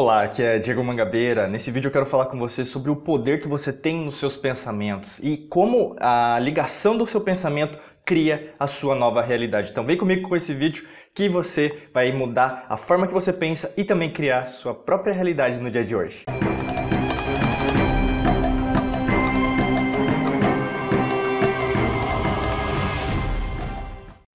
Olá, aqui é Diego Mangabeira. Nesse vídeo eu quero falar com você sobre o poder que você tem nos seus pensamentos e como a ligação do seu pensamento cria a sua nova realidade. Então vem comigo com esse vídeo que você vai mudar a forma que você pensa e também criar sua própria realidade no dia de hoje.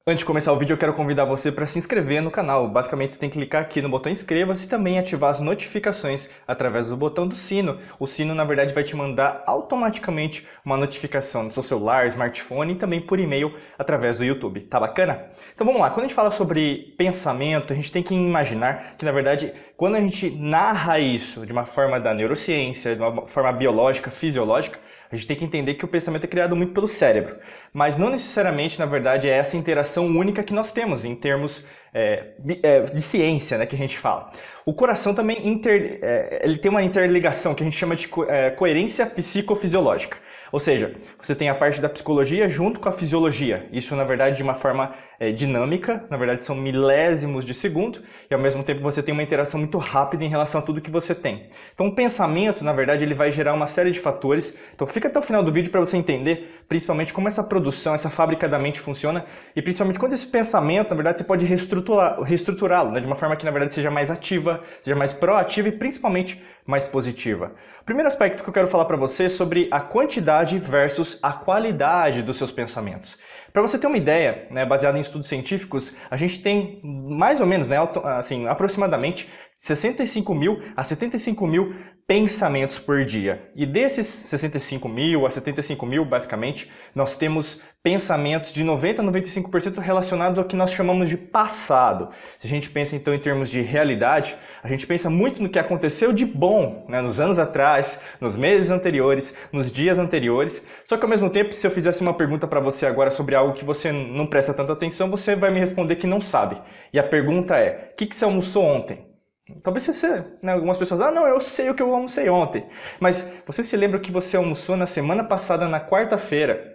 Antes de começar o vídeo, eu quero convidar você para se inscrever no canal. Basicamente, você tem que clicar aqui no botão inscreva-se e também ativar as notificações através do botão do sino. O sino, na verdade, vai te mandar automaticamente uma notificação no seu celular, smartphone e também por e-mail através do YouTube. Tá bacana? Então vamos lá. Quando a gente fala sobre pensamento, a gente tem que imaginar que, na verdade, quando a gente narra isso de uma forma da neurociência, de uma forma biológica, fisiológica, a gente tem que entender que o pensamento é criado muito pelo cérebro, mas não necessariamente, na verdade, é essa interação única que nós temos em termos é, é, de ciência, né, que a gente fala. O coração também inter, é, ele tem uma interligação que a gente chama de co é, coerência psicofisiológica. Ou seja, você tem a parte da psicologia junto com a fisiologia. Isso, na verdade, de uma forma é, dinâmica, na verdade, são milésimos de segundo, e ao mesmo tempo você tem uma interação muito rápida em relação a tudo que você tem. Então, o pensamento, na verdade, ele vai gerar uma série de fatores. Então, fica até o final do vídeo para você entender, principalmente, como essa produção, essa fábrica da mente funciona, e principalmente quando esse pensamento, na verdade, você pode reestruturá-lo né, de uma forma que, na verdade, seja mais ativa, seja mais proativa e, principalmente, mais positiva. O primeiro aspecto que eu quero falar para você é sobre a quantidade versus a qualidade dos seus pensamentos. Para você ter uma ideia, né, baseada em estudos científicos, a gente tem mais ou menos, né, assim, aproximadamente 65 mil a 75 mil pensamentos por dia. E desses 65 mil a 75 mil, basicamente, nós temos pensamentos de 90 a 95% relacionados ao que nós chamamos de passado. Se a gente pensa então em termos de realidade, a gente pensa muito no que aconteceu de bom né, nos anos atrás, nos meses anteriores, nos dias anteriores. Só que ao mesmo tempo, se eu fizesse uma pergunta para você agora sobre algo que você não presta tanta atenção, você vai me responder que não sabe. E a pergunta é: o que, que você almoçou ontem? Talvez você, né, algumas pessoas, ah, não, eu sei o que eu almocei ontem. Mas você se lembra que você almoçou na semana passada, na quarta-feira?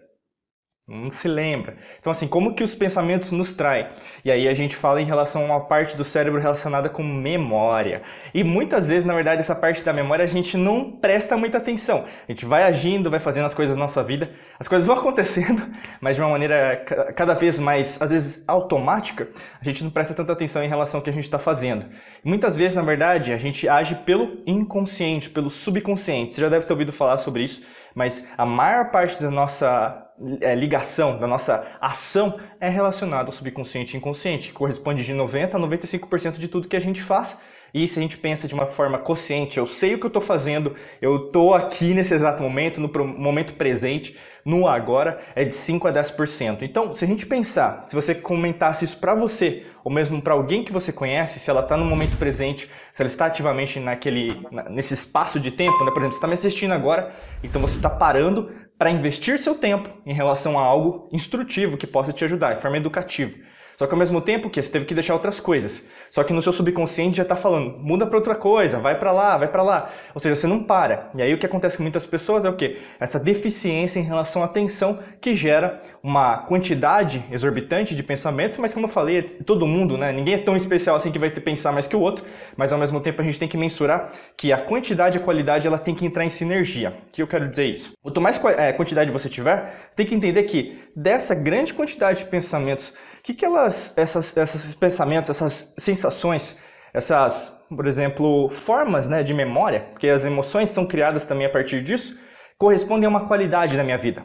Não se lembra. Então, assim, como que os pensamentos nos traem? E aí a gente fala em relação a uma parte do cérebro relacionada com memória. E muitas vezes, na verdade, essa parte da memória a gente não presta muita atenção. A gente vai agindo, vai fazendo as coisas na nossa vida, as coisas vão acontecendo, mas de uma maneira cada vez mais, às vezes, automática, a gente não presta tanta atenção em relação ao que a gente está fazendo. E muitas vezes, na verdade, a gente age pelo inconsciente, pelo subconsciente. Você já deve ter ouvido falar sobre isso, mas a maior parte da nossa é, ligação, da nossa ação é relacionada ao subconsciente e inconsciente, que corresponde de 90% a 95% de tudo que a gente faz. E se a gente pensa de uma forma consciente, eu sei o que eu estou fazendo, eu estou aqui nesse exato momento, no momento presente, no agora, é de 5 a 10%. Então, se a gente pensar, se você comentasse isso para você, ou mesmo para alguém que você conhece, se ela está no momento presente, se ela está ativamente naquele, nesse espaço de tempo, né? por exemplo, você está me assistindo agora, então você está parando para investir seu tempo em relação a algo instrutivo que possa te ajudar, de forma educativa. Só que ao mesmo tempo que você teve que deixar outras coisas. Só que no seu subconsciente já está falando, muda para outra coisa, vai para lá, vai para lá. Ou seja, você não para. E aí o que acontece com muitas pessoas é o quê? Essa deficiência em relação à atenção que gera uma quantidade exorbitante de pensamentos, mas como eu falei, é todo mundo, né? Ninguém é tão especial assim que vai ter pensar mais que o outro, mas ao mesmo tempo a gente tem que mensurar que a quantidade e a qualidade ela tem que entrar em sinergia. O que eu quero dizer isso? Quanto mais é, quantidade você tiver, você tem que entender que dessa grande quantidade de pensamentos que, que elas, essas, esses pensamentos, essas sensações, essas, por exemplo, formas né, de memória, porque as emoções são criadas também a partir disso, correspondem a uma qualidade na minha vida.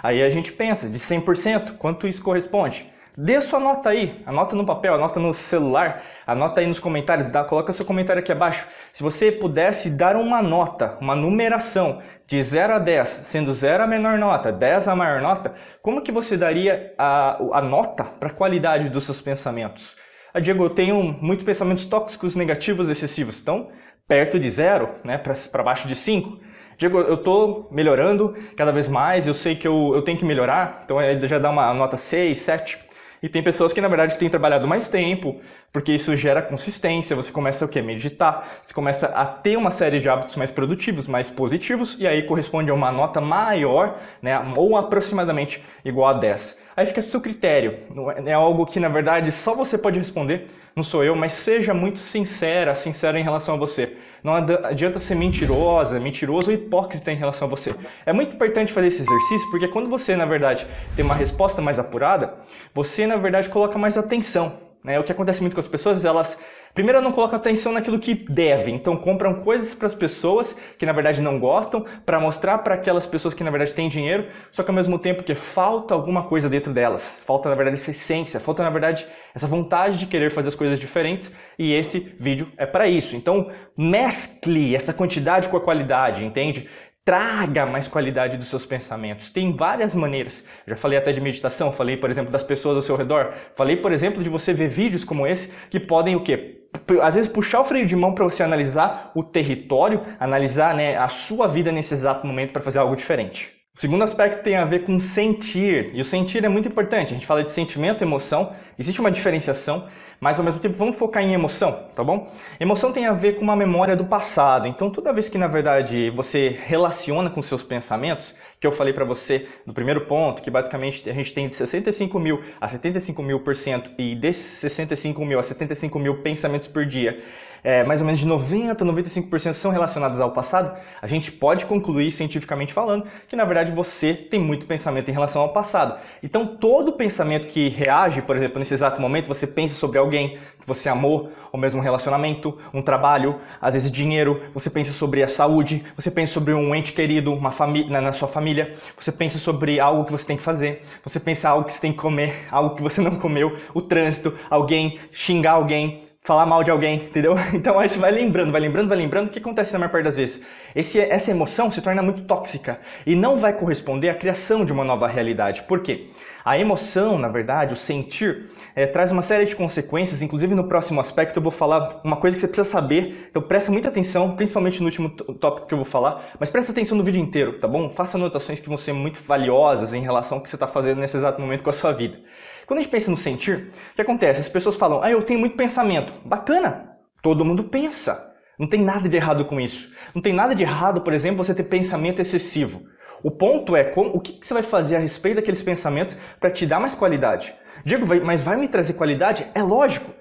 Aí a gente pensa, de 100%, quanto isso corresponde? Dê sua nota aí, anota no papel, anota no celular, anota aí nos comentários, dá, coloca seu comentário aqui abaixo. Se você pudesse dar uma nota, uma numeração de 0 a 10, sendo 0 a menor nota, 10 a maior nota, como que você daria a, a nota para a qualidade dos seus pensamentos? Ah, Diego, eu tenho muitos pensamentos tóxicos, negativos, excessivos, então perto de zero, né, para baixo de 5. Diego, eu estou melhorando cada vez mais, eu sei que eu, eu tenho que melhorar, então já dá uma nota 6, 7. E tem pessoas que, na verdade, têm trabalhado mais tempo, porque isso gera consistência, você começa o quê? Meditar, você começa a ter uma série de hábitos mais produtivos, mais positivos, e aí corresponde a uma nota maior, né, ou aproximadamente igual a 10. Aí fica a seu critério, é, é algo que na verdade só você pode responder, não sou eu, mas seja muito sincera, sincera em relação a você. Não adianta ser mentirosa, mentiroso ou hipócrita em relação a você. É muito importante fazer esse exercício porque quando você, na verdade, tem uma resposta mais apurada, você, na verdade, coloca mais atenção. Né? O que acontece muito com as pessoas, elas primeiro não colocam atenção naquilo que devem, então compram coisas para as pessoas que na verdade não gostam, para mostrar para aquelas pessoas que na verdade têm dinheiro, só que ao mesmo tempo que falta alguma coisa dentro delas, falta na verdade essa essência, falta na verdade essa vontade de querer fazer as coisas diferentes, e esse vídeo é para isso. Então, mescle essa quantidade com a qualidade, entende? Traga mais qualidade dos seus pensamentos. Tem várias maneiras. Já falei até de meditação, falei, por exemplo, das pessoas ao seu redor. Falei, por exemplo, de você ver vídeos como esse que podem o quê? Às vezes puxar o freio de mão para você analisar o território, analisar né, a sua vida nesse exato momento para fazer algo diferente. O segundo aspecto tem a ver com sentir, e o sentir é muito importante. A gente fala de sentimento e emoção, existe uma diferenciação, mas ao mesmo tempo vamos focar em emoção, tá bom? Emoção tem a ver com uma memória do passado. Então, toda vez que na verdade você relaciona com seus pensamentos, que eu falei para você no primeiro ponto, que basicamente a gente tem de 65 mil a 75 mil por cento e desses 65 mil a 75 mil pensamentos por dia, é, mais ou menos de 90 a 95% são relacionados ao passado, a gente pode concluir cientificamente falando que na verdade você tem muito pensamento em relação ao passado. Então todo pensamento que reage, por exemplo, nesse exato momento, você pensa sobre alguém que você amou, ou mesmo um relacionamento, um trabalho, às vezes dinheiro, você pensa sobre a saúde, você pensa sobre um ente querido, uma família na sua família, você pensa sobre algo que você tem que fazer, você pensa algo que você tem que comer, algo que você não comeu, o trânsito, alguém, xingar alguém, falar mal de alguém, entendeu? Então aí você vai lembrando, vai lembrando, vai lembrando, o que acontece na maior parte das vezes? Esse, essa emoção se torna muito tóxica e não vai corresponder à criação de uma nova realidade. Por quê? A emoção, na verdade, o sentir, é, traz uma série de consequências, inclusive no próximo aspecto eu vou falar uma coisa que você precisa saber, então presta muita atenção, principalmente no último tópico que eu vou falar, mas presta atenção no vídeo inteiro, tá bom? Faça anotações que vão ser muito valiosas em relação ao que você está fazendo nesse exato momento com a sua vida. Quando a gente pensa no sentir, o que acontece? As pessoas falam, ah, eu tenho muito pensamento. Bacana, todo mundo pensa. Não tem nada de errado com isso. Não tem nada de errado, por exemplo, você ter pensamento excessivo. O ponto é como, o que, você vai fazer a respeito daqueles pensamentos para te dar mais qualidade. Diego, mas vai me trazer qualidade? É lógico.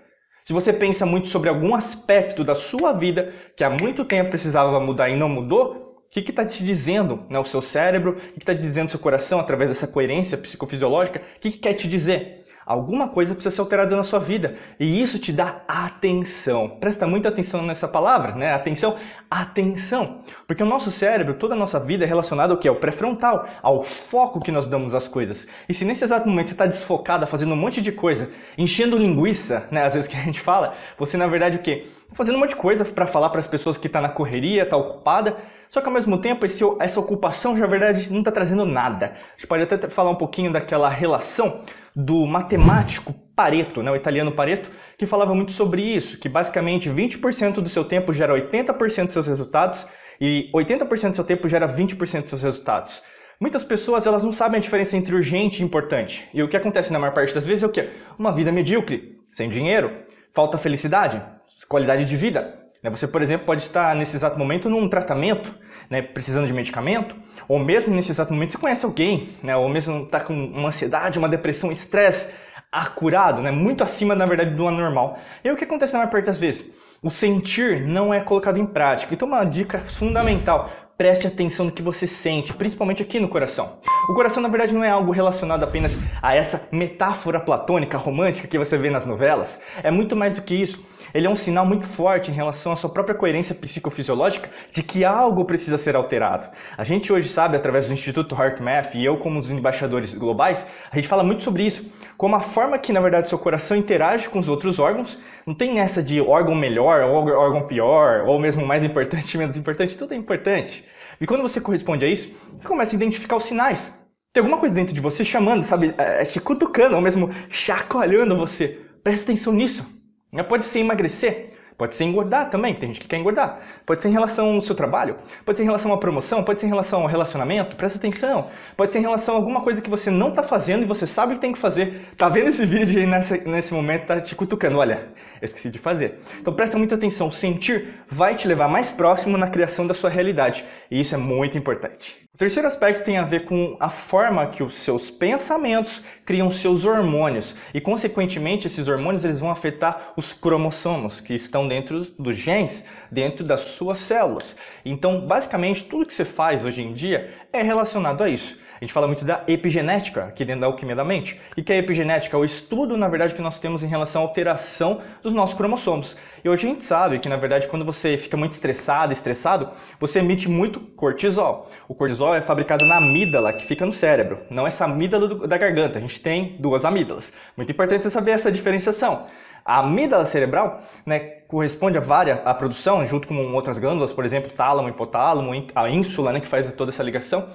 Se você pensa muito sobre algum aspecto da sua vida que há muito tempo precisava mudar e não mudou, o que está te dizendo né, o seu cérebro? O que está dizendo o seu coração através dessa coerência psicofisiológica? O que, que quer te dizer? Alguma coisa precisa ser alterada na sua vida e isso te dá atenção. Presta muita atenção nessa palavra, né? Atenção, atenção. Porque o nosso cérebro, toda a nossa vida é relacionada ao que? Ao pré-frontal, ao foco que nós damos às coisas. E se nesse exato momento você está desfocada, fazendo um monte de coisa, enchendo linguiça, né? Às vezes que a gente fala, você na verdade o quê? Fazendo um monte de coisa para falar para as pessoas que está na correria, está ocupada, só que ao mesmo tempo esse, essa ocupação já na verdade não está trazendo nada. A gente pode até falar um pouquinho daquela relação do matemático Pareto, né, o italiano Pareto, que falava muito sobre isso, que basicamente 20% do seu tempo gera 80% dos seus resultados e 80% do seu tempo gera 20% dos seus resultados. Muitas pessoas elas não sabem a diferença entre urgente e importante. E o que acontece na maior parte das vezes é o quê? Uma vida medíocre, sem dinheiro, falta felicidade, qualidade de vida. Né, você, por exemplo, pode estar nesse exato momento num tratamento, né, precisando de medicamento, ou mesmo nesse exato momento você conhece alguém, né, ou mesmo está com uma ansiedade, uma depressão, estresse acurado, né, muito acima, na verdade, do anormal. E o que acontece na maior parte das vezes? O sentir não é colocado em prática. Então, uma dica fundamental: preste atenção no que você sente, principalmente aqui no coração. O coração, na verdade, não é algo relacionado apenas a essa metáfora platônica, romântica que você vê nas novelas. É muito mais do que isso ele é um sinal muito forte em relação à sua própria coerência psicofisiológica de que algo precisa ser alterado. A gente hoje sabe, através do Instituto HeartMath e eu como os embaixadores globais, a gente fala muito sobre isso, como a forma que, na verdade, seu coração interage com os outros órgãos, não tem essa de órgão melhor ou órgão pior, ou mesmo mais importante, menos importante, tudo é importante. E quando você corresponde a isso, você começa a identificar os sinais. Tem alguma coisa dentro de você chamando, sabe, é, te cutucando, ou mesmo chacoalhando você. Presta atenção nisso. Pode ser emagrecer, Pode ser engordar também, tem gente que quer engordar. Pode ser em relação ao seu trabalho, pode ser em relação uma promoção, pode ser em relação ao relacionamento, presta atenção. Pode ser em relação a alguma coisa que você não está fazendo e você sabe que tem que fazer. Tá vendo esse vídeo aí nessa, nesse momento, tá te cutucando, olha, esqueci de fazer. Então presta muita atenção, sentir vai te levar mais próximo na criação da sua realidade. E isso é muito importante. O terceiro aspecto tem a ver com a forma que os seus pensamentos criam seus hormônios e, consequentemente, esses hormônios eles vão afetar os cromossomos que estão dentro dos genes, dentro das suas células. Então, basicamente, tudo que você faz hoje em dia é relacionado a isso. A gente fala muito da epigenética aqui dentro da alquimia da mente. E que a epigenética é o estudo, na verdade, que nós temos em relação à alteração dos nossos cromossomos. E hoje a gente sabe que, na verdade, quando você fica muito estressado, estressado, você emite muito cortisol. O cortisol é fabricado na amígdala, que fica no cérebro, não essa amígdala do, da garganta. A gente tem duas amígdalas. Muito importante você saber essa diferenciação. A amígdala cerebral né, corresponde a várias a produção, junto com outras glândulas, por exemplo, tálamo, hipotálamo, a ínsula, né, que faz toda essa ligação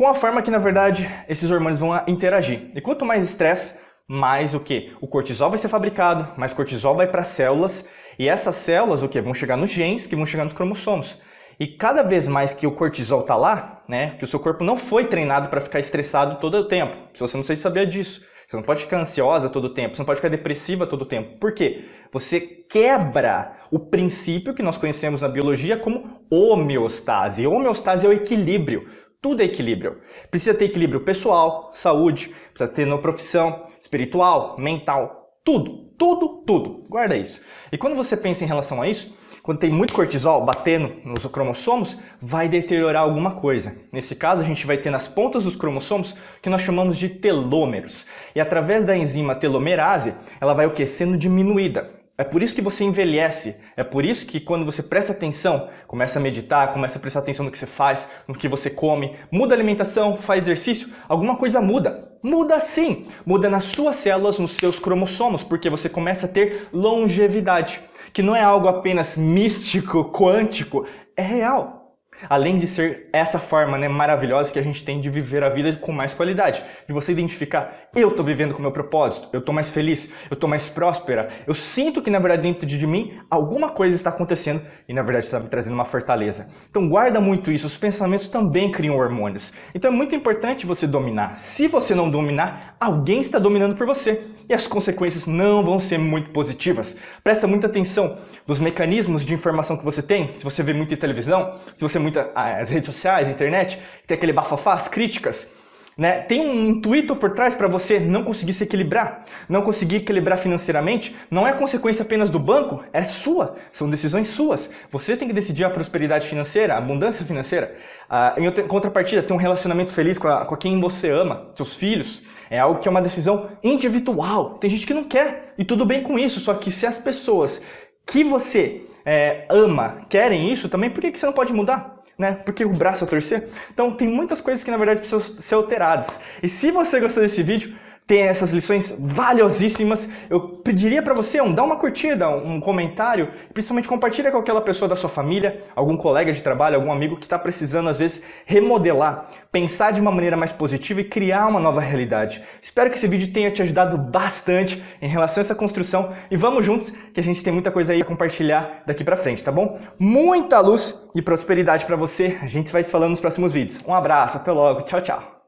com a forma que, na verdade, esses hormônios vão interagir. E quanto mais estresse, mais o que? O cortisol vai ser fabricado, mais cortisol vai para as células, e essas células o que? Vão chegar nos genes, que vão chegar nos cromossomos. E cada vez mais que o cortisol está lá, né, que o seu corpo não foi treinado para ficar estressado todo o tempo. Se você não sei saber disso, você não pode ficar ansiosa todo o tempo, você não pode ficar depressiva todo o tempo. Por quê? Você quebra o princípio que nós conhecemos na biologia como homeostase. Homeostase é o equilíbrio. Tudo é equilíbrio. Precisa ter equilíbrio pessoal, saúde, precisa ter na profissão, espiritual, mental, tudo, tudo, tudo. Guarda isso. E quando você pensa em relação a isso, quando tem muito cortisol batendo nos cromossomos, vai deteriorar alguma coisa. Nesse caso, a gente vai ter nas pontas dos cromossomos que nós chamamos de telômeros. E através da enzima telomerase, ela vai o? Sendo diminuída. É por isso que você envelhece. É por isso que quando você presta atenção, começa a meditar, começa a prestar atenção no que você faz, no que você come, muda a alimentação, faz exercício, alguma coisa muda. Muda sim. Muda nas suas células, nos seus cromossomos, porque você começa a ter longevidade, que não é algo apenas místico, quântico, é real. Além de ser essa forma né, maravilhosa que a gente tem de viver a vida com mais qualidade, de você identificar, eu estou vivendo com o meu propósito, eu estou mais feliz, eu estou mais próspera, eu sinto que na verdade dentro de mim alguma coisa está acontecendo e na verdade está me trazendo uma fortaleza. Então guarda muito isso, os pensamentos também criam hormônios. Então é muito importante você dominar. Se você não dominar, alguém está dominando por você e as consequências não vão ser muito positivas. Presta muita atenção nos mecanismos de informação que você tem, se você vê muita televisão, se você muito as redes sociais, internet, tem aquele bafafá, as críticas. Né? Tem um intuito por trás para você não conseguir se equilibrar, não conseguir equilibrar financeiramente. Não é consequência apenas do banco, é sua, são decisões suas. Você tem que decidir a prosperidade financeira, a abundância financeira. Ah, em contrapartida, ter um relacionamento feliz com, a, com quem você ama, seus filhos. É algo que é uma decisão individual. Tem gente que não quer, e tudo bem com isso, só que se as pessoas que você é, ama querem isso também, por que, que você não pode mudar? Né? Porque o braço a torcer. Então tem muitas coisas que na verdade precisam ser alteradas. E se você gostou desse vídeo, tem essas lições valiosíssimas. Eu pediria para você um, dar uma curtida, um comentário, principalmente compartilha com aquela pessoa da sua família, algum colega de trabalho, algum amigo que está precisando às vezes remodelar, pensar de uma maneira mais positiva e criar uma nova realidade. Espero que esse vídeo tenha te ajudado bastante em relação a essa construção e vamos juntos que a gente tem muita coisa aí a compartilhar daqui para frente, tá bom? Muita luz e prosperidade para você. A gente vai se falando nos próximos vídeos. Um abraço, até logo, tchau, tchau.